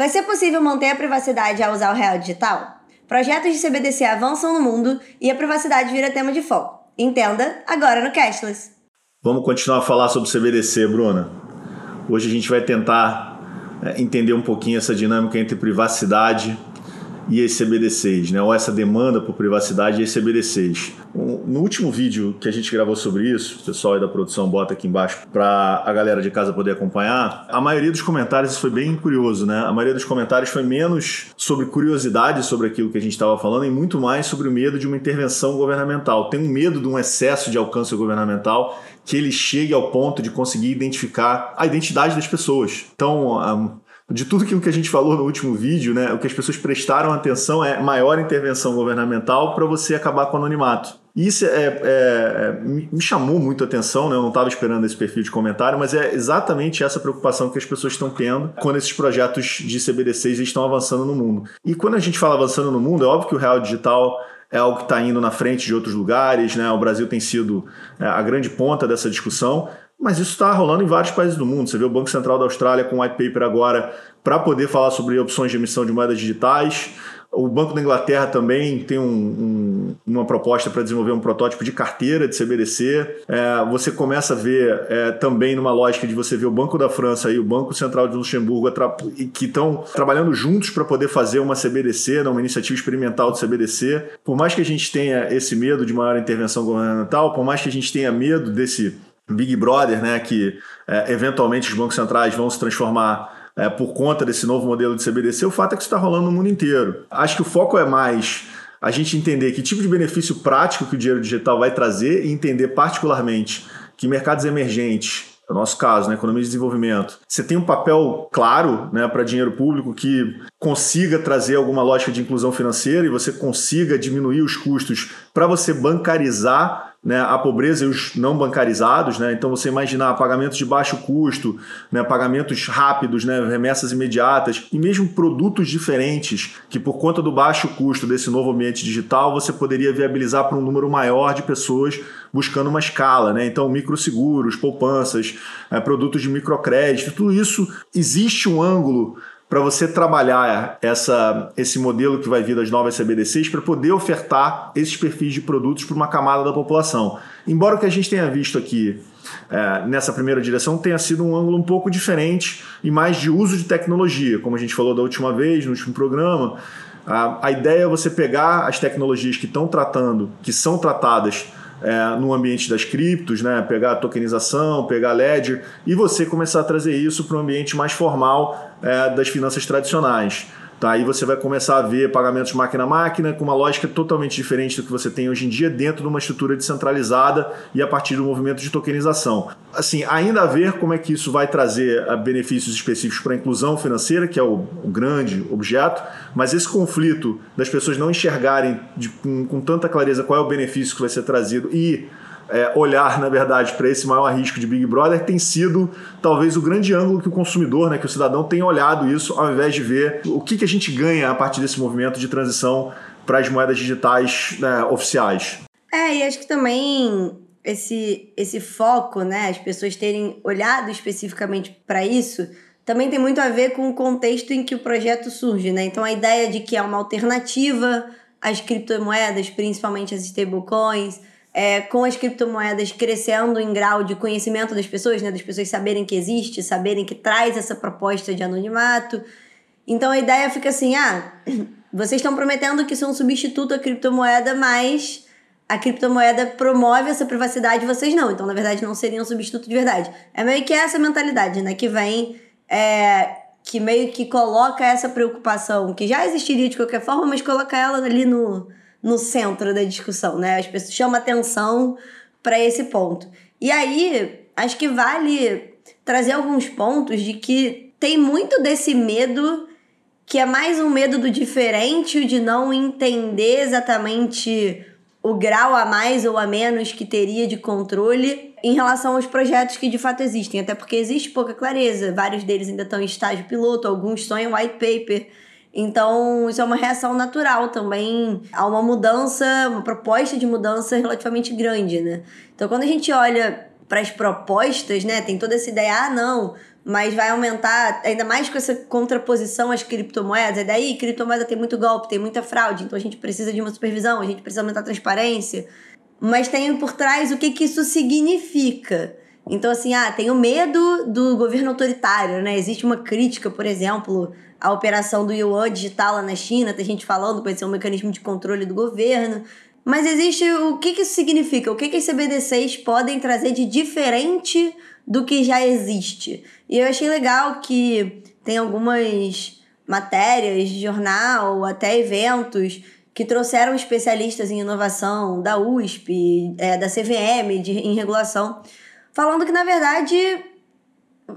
Vai ser possível manter a privacidade ao usar o real digital? Projetos de CBDC avançam no mundo e a privacidade vira tema de foco. Entenda agora no Cashless. Vamos continuar a falar sobre CBDC, Bruna. Hoje a gente vai tentar é, entender um pouquinho essa dinâmica entre privacidade e as CBDCs, né? ou essa demanda por privacidade e as CBDCs. No último vídeo que a gente gravou sobre isso, o pessoal aí da produção bota aqui embaixo para a galera de casa poder acompanhar, a maioria dos comentários, foi bem curioso, né? A maioria dos comentários foi menos sobre curiosidade sobre aquilo que a gente estava falando e muito mais sobre o medo de uma intervenção governamental. Tem um medo de um excesso de alcance governamental que ele chegue ao ponto de conseguir identificar a identidade das pessoas. Então, de tudo aquilo que a gente falou no último vídeo, né, o que as pessoas prestaram atenção é maior intervenção governamental para você acabar com o anonimato. Isso é, é, é, me chamou muito a atenção, né? eu não estava esperando esse perfil de comentário, mas é exatamente essa preocupação que as pessoas estão tendo quando esses projetos de CBDCs estão avançando no mundo. E quando a gente fala avançando no mundo, é óbvio que o real digital é algo que está indo na frente de outros lugares, né? o Brasil tem sido é, a grande ponta dessa discussão, mas isso está rolando em vários países do mundo. Você vê o Banco Central da Austrália com um white paper agora para poder falar sobre opções de emissão de moedas digitais. O Banco da Inglaterra também tem um, um, uma proposta para desenvolver um protótipo de carteira de CBDC. É, você começa a ver é, também numa lógica de você ver o Banco da França e o Banco Central de Luxemburgo que estão trabalhando juntos para poder fazer uma CBDC, né, uma iniciativa experimental de CBDC. Por mais que a gente tenha esse medo de maior intervenção governamental, por mais que a gente tenha medo desse Big Brother, né, que é, eventualmente os bancos centrais vão se transformar é, por conta desse novo modelo de CBDC, o fato é que isso está rolando no mundo inteiro. Acho que o foco é mais a gente entender que tipo de benefício prático que o dinheiro digital vai trazer e entender particularmente que mercados emergentes no nosso caso, na né, economia de desenvolvimento, você tem um papel claro né, para dinheiro público que consiga trazer alguma lógica de inclusão financeira e você consiga diminuir os custos para você bancarizar né, a pobreza e os não bancarizados, né? Então você imaginar pagamentos de baixo custo, né, pagamentos rápidos, né, remessas imediatas e mesmo produtos diferentes que por conta do baixo custo desse novo ambiente digital você poderia viabilizar para um número maior de pessoas buscando uma escala, né? Então microseguros, poupanças, é, produtos de microcrédito, tudo isso existe um ângulo para você trabalhar essa, esse modelo que vai vir das novas CBDCs para poder ofertar esses perfis de produtos para uma camada da população. Embora o que a gente tenha visto aqui é, nessa primeira direção tenha sido um ângulo um pouco diferente e mais de uso de tecnologia, como a gente falou da última vez, no último programa. A, a ideia é você pegar as tecnologias que estão tratando, que são tratadas é, no ambiente das criptos, né? pegar a tokenização, pegar ledger e você começar a trazer isso para um ambiente mais formal é, das finanças tradicionais. Tá? Aí você vai começar a ver pagamentos máquina a máquina com uma lógica totalmente diferente do que você tem hoje em dia dentro de uma estrutura descentralizada e a partir do movimento de tokenização. Assim, ainda a ver como é que isso vai trazer ah, benefícios específicos para a inclusão financeira, que é o, o, grande objeto, mas esse conflito das pessoas não enxergarem de, com, com tanta clareza qual é o benefício que vai ser trazido e é, olhar, na verdade, para esse maior risco de Big Brother tem sido talvez o grande ângulo que o consumidor, né, que o cidadão tem olhado isso, ao invés de ver o que, que a gente ganha a partir desse movimento de transição para as moedas digitais né, oficiais. É, e acho que também esse, esse foco, né, as pessoas terem olhado especificamente para isso, também tem muito a ver com o contexto em que o projeto surge, né? Então a ideia de que é uma alternativa às criptomoedas, principalmente as stablecoins, é, com as criptomoedas crescendo em grau de conhecimento das pessoas, né? Das pessoas saberem que existe, saberem que traz essa proposta de anonimato. Então a ideia fica assim: ah, vocês estão prometendo que são um substituto à criptomoeda, mas a criptomoeda promove essa privacidade, vocês não. Então, na verdade, não seriam um substituto de verdade. É meio que essa mentalidade, né? Que vem. É, que meio que coloca essa preocupação, que já existiria de qualquer forma, mas coloca ela ali no, no centro da discussão, né? As pessoas chamam atenção para esse ponto. E aí, acho que vale trazer alguns pontos de que tem muito desse medo que é mais um medo do diferente, de não entender exatamente o grau a mais ou a menos que teria de controle em relação aos projetos que de fato existem, até porque existe pouca clareza, vários deles ainda estão em estágio piloto, alguns estão em white paper. Então, isso é uma reação natural também a uma mudança, uma proposta de mudança relativamente grande, né? Então, quando a gente olha para as propostas, né, tem toda essa ideia, ah, não, mas vai aumentar ainda mais com essa contraposição às criptomoedas. E daí, criptomoeda tem muito golpe, tem muita fraude, então a gente precisa de uma supervisão, a gente precisa aumentar a transparência. Mas tem por trás o que, que isso significa. Então, assim, ah, tem o medo do governo autoritário, né? Existe uma crítica, por exemplo, à operação do yuan digital lá na China, tem gente falando que pode ser um mecanismo de controle do governo. Mas existe o que, que isso significa? O que, que as CBDCs podem trazer de diferente do que já existe? E eu achei legal que tem algumas matérias de jornal, até eventos, que trouxeram especialistas em inovação da USP, é, da CVM, de, em regulação, falando que, na verdade,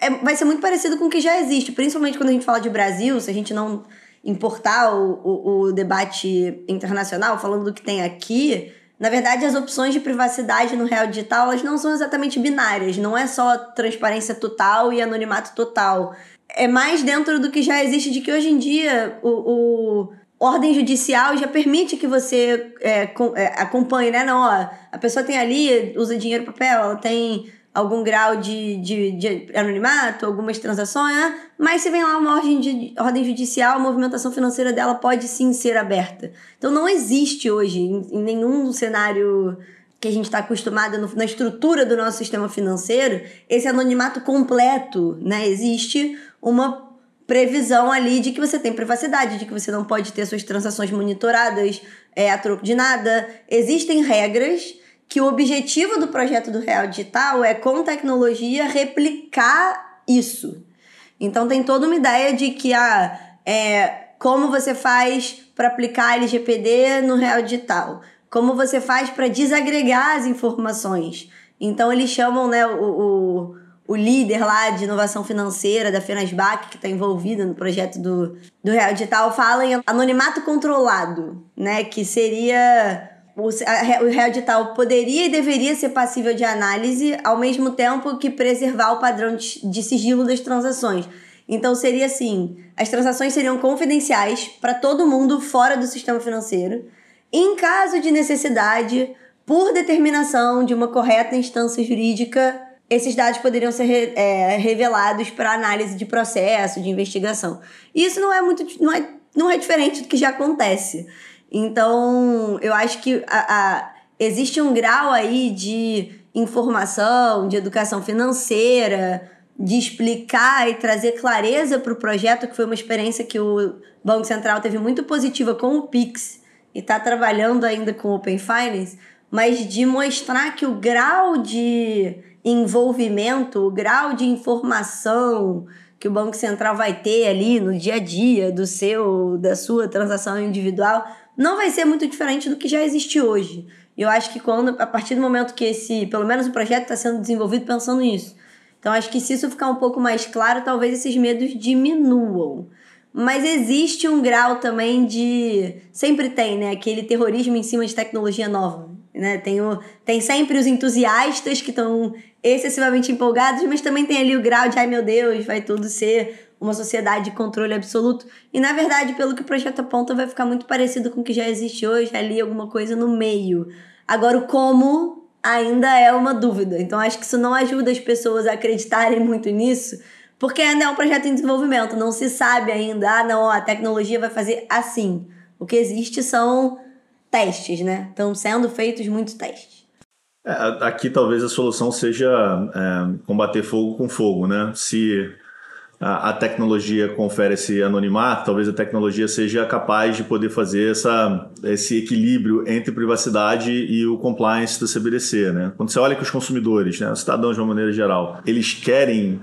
é, vai ser muito parecido com o que já existe, principalmente quando a gente fala de Brasil, se a gente não importar o, o, o debate internacional, falando do que tem aqui, na verdade, as opções de privacidade no real digital elas não são exatamente binárias. Não é só transparência total e anonimato total. É mais dentro do que já existe de que hoje em dia o, o ordem judicial já permite que você é, com, é, acompanhe, né? Não, ó, a pessoa tem ali, usa dinheiro papel, ela tem algum grau de, de, de anonimato, algumas transações, né? mas se vem lá uma ordem, de, ordem judicial, a movimentação financeira dela pode sim ser aberta. Então não existe hoje, em, em nenhum cenário que a gente está acostumado no, na estrutura do nosso sistema financeiro, esse anonimato completo, né? Existe uma previsão ali de que você tem privacidade, de que você não pode ter suas transações monitoradas é, a troco de nada. Existem regras que o objetivo do projeto do Real Digital é, com tecnologia, replicar isso. Então tem toda uma ideia de que ah, é, como você faz para aplicar LGPD no Real Digital, como você faz para desagregar as informações. Então eles chamam né, o, o, o, líder lá de inovação financeira da Fenasbac, que está envolvido no projeto do, do Real Digital, fala em anonimato controlado, né? Que seria o, o real digital poderia e deveria ser passível de análise, ao mesmo tempo que preservar o padrão de, de sigilo das transações. Então seria assim: as transações seriam confidenciais para todo mundo fora do sistema financeiro. Em caso de necessidade, por determinação de uma correta instância jurídica, esses dados poderiam ser é, revelados para análise de processo, de investigação. E isso não é muito não é, não é diferente do que já acontece. Então, eu acho que a, a, existe um grau aí de informação, de educação financeira, de explicar e trazer clareza para o projeto, que foi uma experiência que o Banco Central teve muito positiva com o Pix e está trabalhando ainda com o Open Finance, mas de mostrar que o grau de envolvimento, o grau de informação que o Banco Central vai ter ali no dia a dia do seu da sua transação individual não vai ser muito diferente do que já existe hoje. Eu acho que quando, a partir do momento que esse, pelo menos o projeto está sendo desenvolvido pensando nisso. Então acho que se isso ficar um pouco mais claro, talvez esses medos diminuam. Mas existe um grau também de. Sempre tem, né? Aquele terrorismo em cima de tecnologia nova. Né? Tem, o... tem sempre os entusiastas que estão excessivamente empolgados, mas também tem ali o grau de, ai meu Deus, vai tudo ser uma sociedade de controle absoluto. E na verdade, pelo que o projeto aponta, vai ficar muito parecido com o que já existe hoje, ali alguma coisa no meio. Agora, o como ainda é uma dúvida. Então, acho que isso não ajuda as pessoas a acreditarem muito nisso, porque ainda é um projeto em desenvolvimento. Não se sabe ainda, ah, não, a tecnologia vai fazer assim. O que existe são testes, né? Estão sendo feitos muitos testes. É, aqui talvez a solução seja é, combater fogo com fogo, né? Se a, a, tecnologia confere esse anonimato, talvez a tecnologia seja capaz de poder fazer essa, esse equilíbrio entre privacidade e o compliance do CBDC. Né? Quando você olha que os consumidores, né, os cidadãos de uma maneira geral, eles querem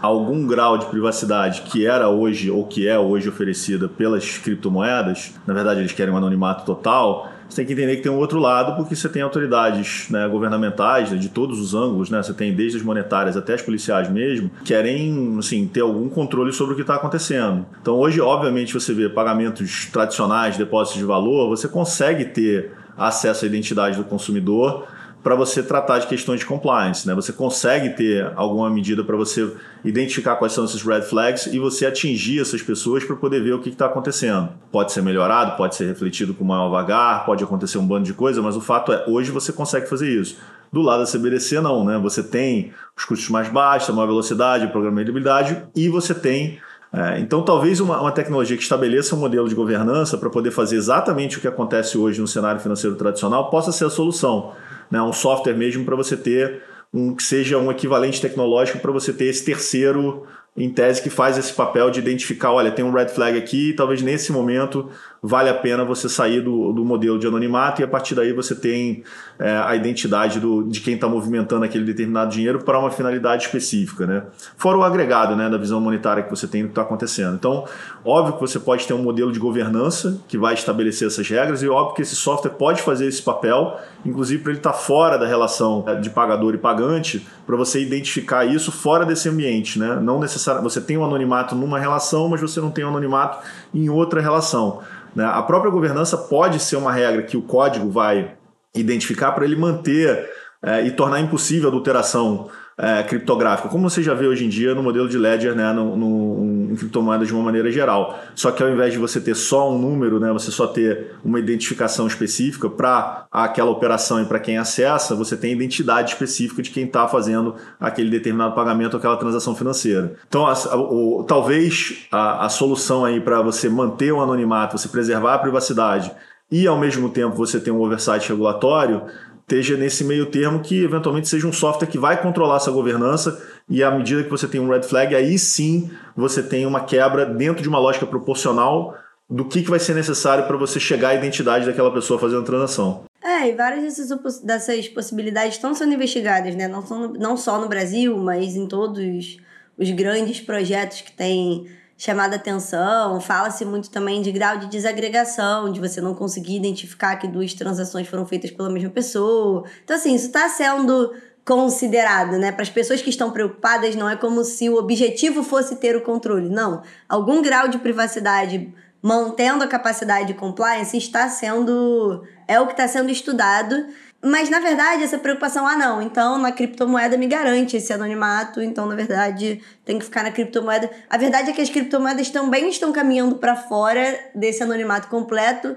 algum grau de privacidade que era hoje ou que é hoje oferecida pelas criptomoedas, na verdade eles querem um anonimato total, você tem que entender que tem um outro lado, porque você tem autoridades né, governamentais né, de todos os ângulos, né? Você tem desde as monetárias até as policiais mesmo, querem assim, ter algum controle sobre o que está acontecendo. Então hoje, obviamente, você vê pagamentos tradicionais, depósitos de valor, você consegue ter acesso à identidade do consumidor para você tratar de questões de compliance. Né? Você consegue ter alguma medida para você identificar quais são esses red flags e você atingir essas pessoas para poder ver o que está acontecendo. Pode ser melhorado, pode ser refletido com maior vagar, pode acontecer um bando de coisa, mas o fato é, hoje você consegue fazer isso. Do lado da CBDC, não, né? Você tem os custos mais baixos, a maior velocidade, a programabilidade e você tem. É, então, talvez uma, uma, tecnologia que estabeleça um modelo de governança para poder fazer exatamente o que acontece hoje no cenário financeiro tradicional possa ser a solução. Né? Um software mesmo para você ter um que seja um equivalente tecnológico para você ter esse terceiro em tese que faz esse papel de identificar, olha, tem um red flag aqui, talvez nesse momento vale a pena você sair do, do modelo de anonimato e a partir daí você tem é, a identidade do, de quem está movimentando aquele determinado dinheiro para uma finalidade específica, né? Fora o agregado, né, da visão monetária que você tem do que está acontecendo. Então, óbvio que você pode ter um modelo de governança que vai estabelecer essas regras e óbvio que esse software pode fazer esse papel, inclusive para ele estar tá fora da relação é, de pagador e pagante, para você identificar isso fora desse ambiente, né? Não necessariamente você tem um anonimato numa relação, mas você não tem um anonimato em outra relação. Né? A própria governança pode ser uma regra que o código vai identificar para ele manter é, e tornar impossível a adulteração é, criptográfica, como você já vê hoje em dia no modelo de Ledger, né, no, no, criptomoedas de uma maneira geral. Só que ao invés de você ter só um número, né, você só ter uma identificação específica para aquela operação e para quem acessa, você tem identidade específica de quem está fazendo aquele determinado pagamento, aquela transação financeira. Então, a, o, talvez a, a solução aí para você manter o anonimato, você preservar a privacidade e ao mesmo tempo você ter um oversight regulatório esteja nesse meio termo que eventualmente seja um software que vai controlar essa governança e à medida que você tem um red flag, aí sim você tem uma quebra dentro de uma lógica proporcional do que, que vai ser necessário para você chegar à identidade daquela pessoa fazendo a transação. É, e várias dessas, possibilidades estão sendo investigadas, né? Não, são, não só no Brasil, mas em todos os grandes projetos que têm chamada atenção. Fala-se muito também de grau de desagregação, de você não conseguir identificar que duas transações foram feitas pela mesma pessoa. Então, assim, isso está sendo considerado, né? Para as pessoas que estão preocupadas, não é como se o objetivo fosse ter o controle. Não. Algum grau de privacidade mantendo a capacidade de compliance está sendo. é o que está sendo estudado. Mas, na verdade, essa preocupação, ah, não, então na criptomoeda me garante esse anonimato, então, na verdade, tem que ficar na criptomoeda. A verdade é que as criptomoedas também estão caminhando para fora desse anonimato completo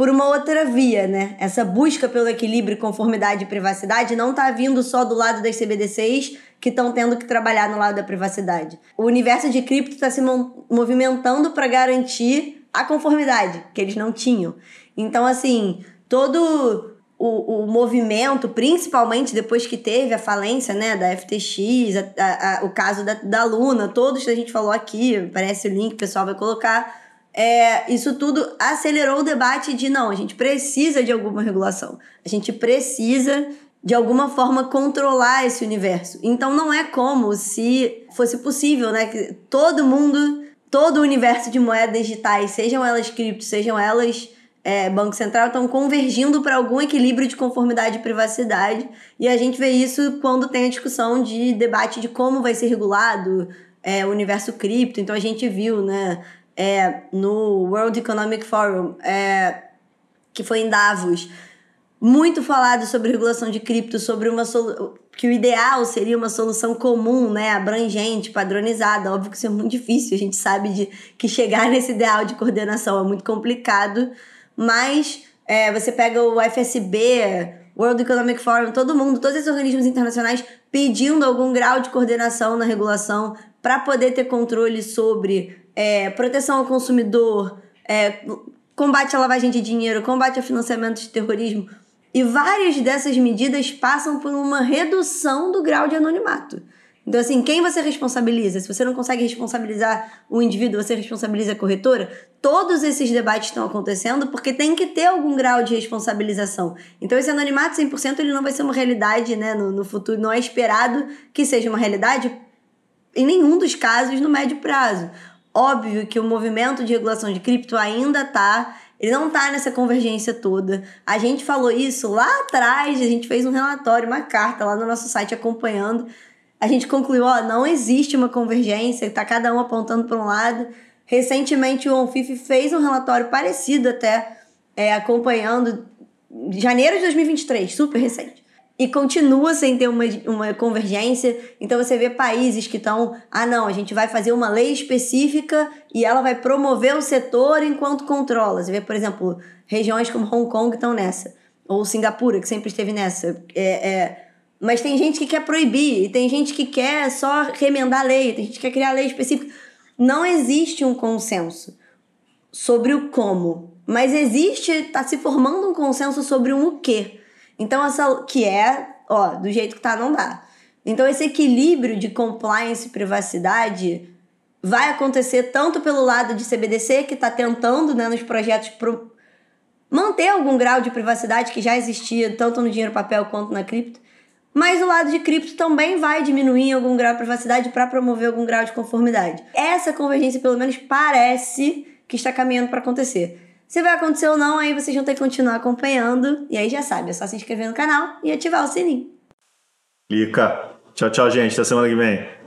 por uma outra via, né? Essa busca pelo equilíbrio, conformidade e privacidade não está vindo só do lado das CBDCs que estão tendo que trabalhar no lado da privacidade. O universo de cripto está se movimentando para garantir a conformidade que eles não tinham. Então, assim, todo o, o movimento, principalmente depois que teve a falência né, da FTX, a, a, o caso da, da Luna, todos que a gente falou aqui, parece o link, o pessoal vai colocar. É, isso tudo acelerou o debate de não, a gente precisa de alguma regulação, a gente precisa de alguma forma controlar esse universo. Então não é como se fosse possível, né, que todo mundo, todo o universo de moedas digitais, sejam elas cripto, sejam elas é, Banco Central estão convergindo para algum equilíbrio de conformidade e privacidade. E a gente vê isso quando tem a discussão de debate de como vai ser regulado é, o universo cripto. Então a gente viu né, é, no World Economic Forum, é, que foi em Davos, muito falado sobre regulação de cripto, sobre uma que o ideal seria uma solução comum, né, abrangente, padronizada. Óbvio que isso é muito difícil, a gente sabe de que chegar nesse ideal de coordenação é muito complicado mas é, você pega o FSB, World Economic Forum, todo mundo, todos esses organismos internacionais pedindo algum grau de coordenação na regulação para poder ter controle sobre é, proteção ao consumidor, é, combate à lavagem de dinheiro, combate ao financiamento de terrorismo. E várias dessas medidas passam por uma redução do grau de anonimato. Então, assim, quem você responsabiliza? Se você não consegue responsabilizar o indivíduo, você responsabiliza a corretora? Todos esses debates estão acontecendo porque tem que ter algum grau de responsabilização. Então, esse anonimato 100% ele não vai ser uma realidade né, no, no futuro. Não é esperado que seja uma realidade em nenhum dos casos no médio prazo. Óbvio que o movimento de regulação de cripto ainda está ele não está nessa convergência toda. A gente falou isso lá atrás, a gente fez um relatório, uma carta lá no nosso site acompanhando a gente concluiu, ó, não existe uma convergência, está cada um apontando para um lado. Recentemente o ONFIF fez um relatório parecido até, é, acompanhando janeiro de 2023, super recente. E continua sem ter uma, uma convergência. Então você vê países que estão, ah não, a gente vai fazer uma lei específica e ela vai promover o setor enquanto controla. Você vê, por exemplo, regiões como Hong Kong estão nessa. Ou Singapura, que sempre esteve nessa. É, é, Mas tem gente que quer proibir, e tem gente que quer só remendar a lei, tem gente que quer criar lei específica. Não existe um consenso sobre o como, mas existe, está se formando um consenso sobre um o quê. Então, essa que é, ó, do jeito que tá, não dá. Então, esse equilíbrio de compliance e privacidade vai acontecer tanto pelo lado de CBDC, que está tentando, né, nos projetos, pro... manter algum grau de privacidade que já existia, tanto no dinheiro papel quanto na cripto, mas o lado de cripto também vai diminuir em algum grau de privacidade para promover algum grau de conformidade. Essa convergência, pelo menos, parece que está caminhando para acontecer. Se vai acontecer ou não, aí vocês vão ter que continuar acompanhando. E aí já sabe, é só se inscrever no canal e ativar o sininho. Lica. Tchau, tchau, gente. Até semana que vem.